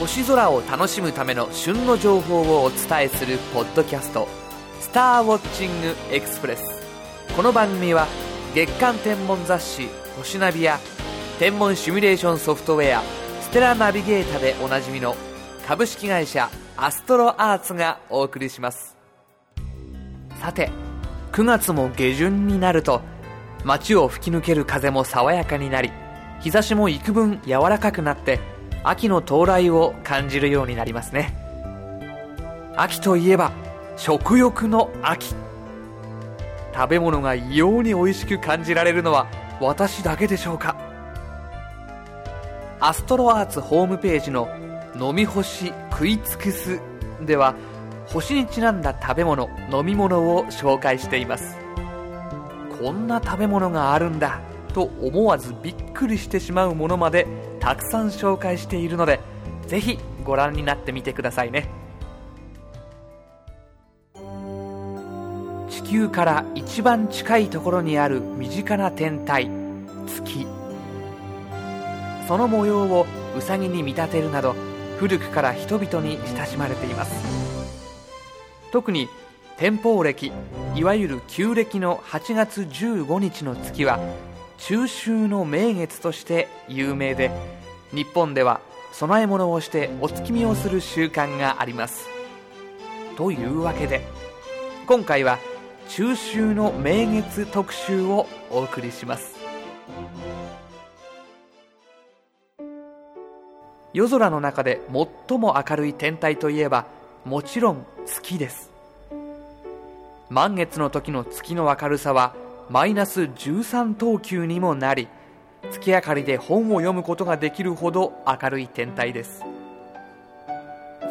星空を楽しむための旬の情報をお伝えするポッドキャスト「スターウォッチングエクスプレス」この番組は月間天文雑誌「星ナビ」や天文シミュレーションソフトウェア「ステラナビゲータ」でおなじみの株式会社アストロアーツがお送りします。さて9月も下旬になると街を吹き抜ける風も爽やかになり日差しも幾分柔らかくなって秋の到来を感じるようになりますね。秋といえば食欲の秋。食べ物が異様に美味しく感じられるのは私だけでしょうか。アストロアーツホームページの「飲み干し食い尽くす」では星にちなんだ食べ物飲み物を紹介しています。こんな食べ物があるんだと思わずびっくりしてしまうものまでたくさん紹介しているのでぜひご覧になってみてくださいね。地球から一番近いところにある身近な天体月。その模様をウサギに見立てるなど古くから人々に親しまれています。特に天保暦いわゆる旧暦の8月15日の月は中秋の名月として有名で日本では供え物をしてお月見をする習慣があります。というわけで今回は中秋の名月特集をお送りします。夜空の中で最も明るい天体といえばもちろん月です。満月の時の月の明るさはマイナス13等級にもなり月明かりで本を読むことができるほど明るい天体です。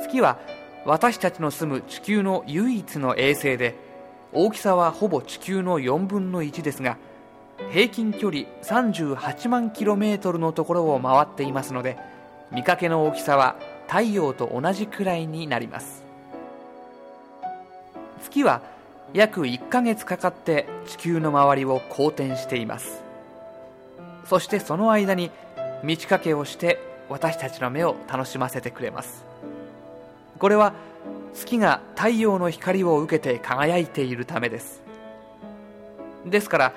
月は私たちの住む地球の唯一の衛星で大きさはほぼ地球の4分の1ですが平均距離38万 km のところを回っていますので見かけの大きさは太陽と同じくらいになります。月は約1ヶ月かかって地球の周りを公転しています。そしてその間に満ち欠けをして私たちの目を楽しませてくれます。これは月が太陽の光を受けて輝いているためです。ですから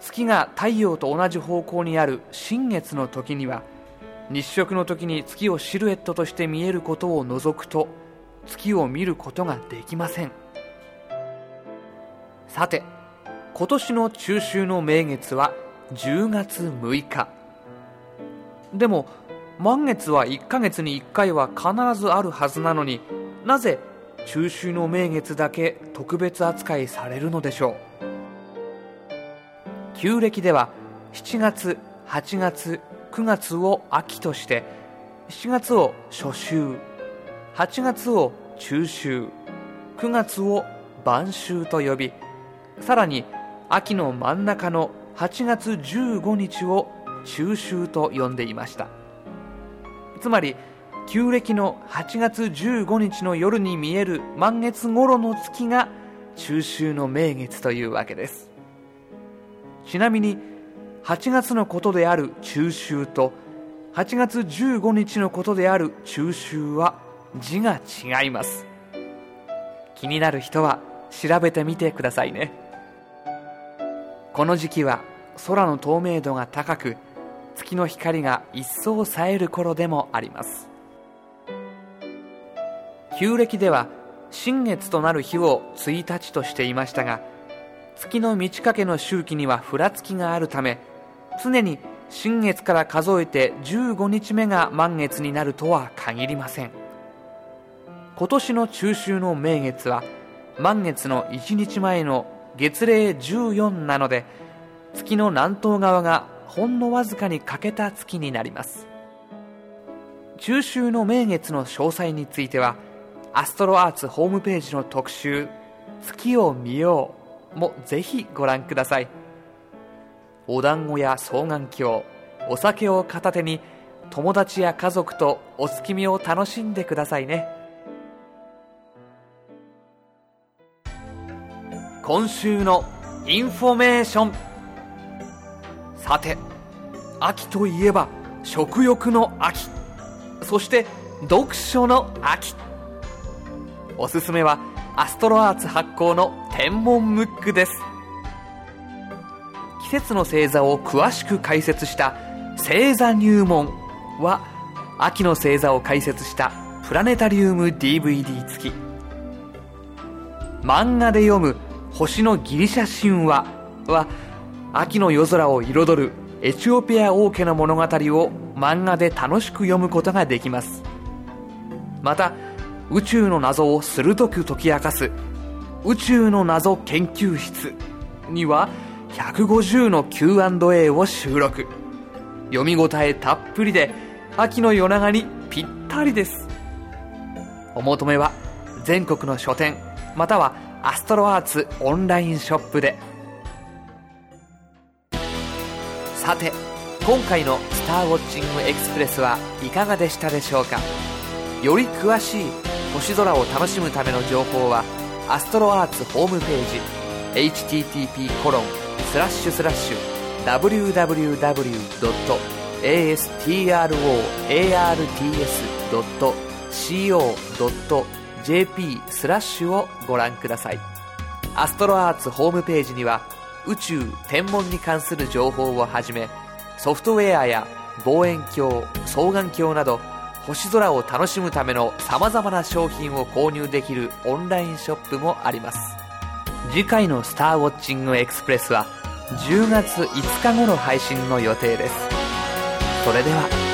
月が太陽と同じ方向にある新月の時には日食の時に月をシルエットとして見えることを除くと月を見ることができません。さて今年の中秋の名月は10月6日。でも満月は1ヶ月に1回は必ずあるはずなのになぜ中秋の名月だけ特別扱いされるのでしょう？旧暦では7月8月9月を秋として7月を初秋8月を中秋9月を晩秋と呼びさらに秋の真ん中の8月15日を中秋と呼んでいました。つまり旧暦の8月15日の夜に見える満月頃の月が中秋の名月というわけです。ちなみに8月のことである中秋と8月15日のことである中秋は字が違います。気になる人は調べてみてくださいね。この時期は空の透明度が高く月の光が一層冴える頃でもあります。旧暦では新月となる日を1日としていましたが月の満ち欠けの周期にはふらつきがあるため常に新月から数えて15日目が満月になるとは限りません。今年の中秋の名月は満月の1日前の月齢14なので月の南東側がほんのわずかに欠けた月になります。中秋の名月の詳細についてはアストロアーツホームページの特集「月を見よう」もぜひご覧ください。お団子や双眼鏡お酒を片手に友達や家族とお月見を楽しんでくださいね。今週のインフォメーション。さて秋といえば食欲の秋。そして読書の秋。おすすめはアストロアーツ発行の天文ムックです。季節の星座を詳しく解説した星座入門は秋の星座を解説したプラネタリウム DVD 付き。漫画で読む星のギリシャ神話は秋の夜空を彩るエチオピア王家の物語を漫画で楽しく読むことができます。また宇宙の謎を鋭く解き明かす宇宙の謎研究室には150の Q&A を収録。読み応えたっぷりで秋の夜長にぴったりです。お求めは全国の書店またはアストロアーツオンラインショップで。さて今回の「スターウォッチングエクスプレス」はいかがでしたでしょうか？より詳しい星空を楽しむための情報はアストロアーツホームページ http コロンスラッシュスラッシュ www.astroarts.co.jp JP スラッシュをご覧ください。アストロアーツホームページには宇宙天文に関する情報をはじめソフトウェアや望遠鏡双眼鏡など星空を楽しむための様々な商品を購入できるオンラインショップもあります。次回の「スターウォッチングエクスプレス」は10月5日頃配信の予定です。それでは。